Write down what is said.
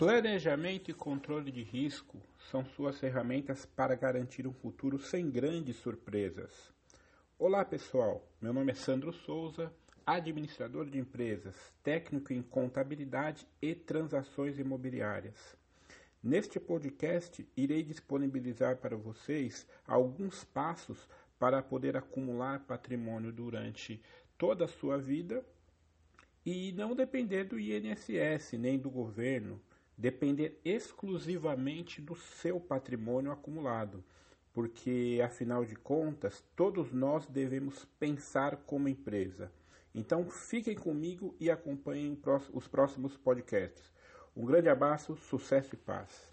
Planejamento e controle de risco são suas ferramentas para garantir um futuro sem grandes surpresas. Olá pessoal, meu nome é Sandro Souza, administrador de empresas, técnico em contabilidade e transações imobiliárias. Neste podcast, irei disponibilizar para vocês alguns passos para poder acumular patrimônio durante toda a sua vida e não depender do INSS nem do governo depender exclusivamente do seu patrimônio acumulado, porque afinal de contas, todos nós devemos pensar como empresa. Então, fiquem comigo e acompanhem os próximos podcasts. Um grande abraço, sucesso e paz.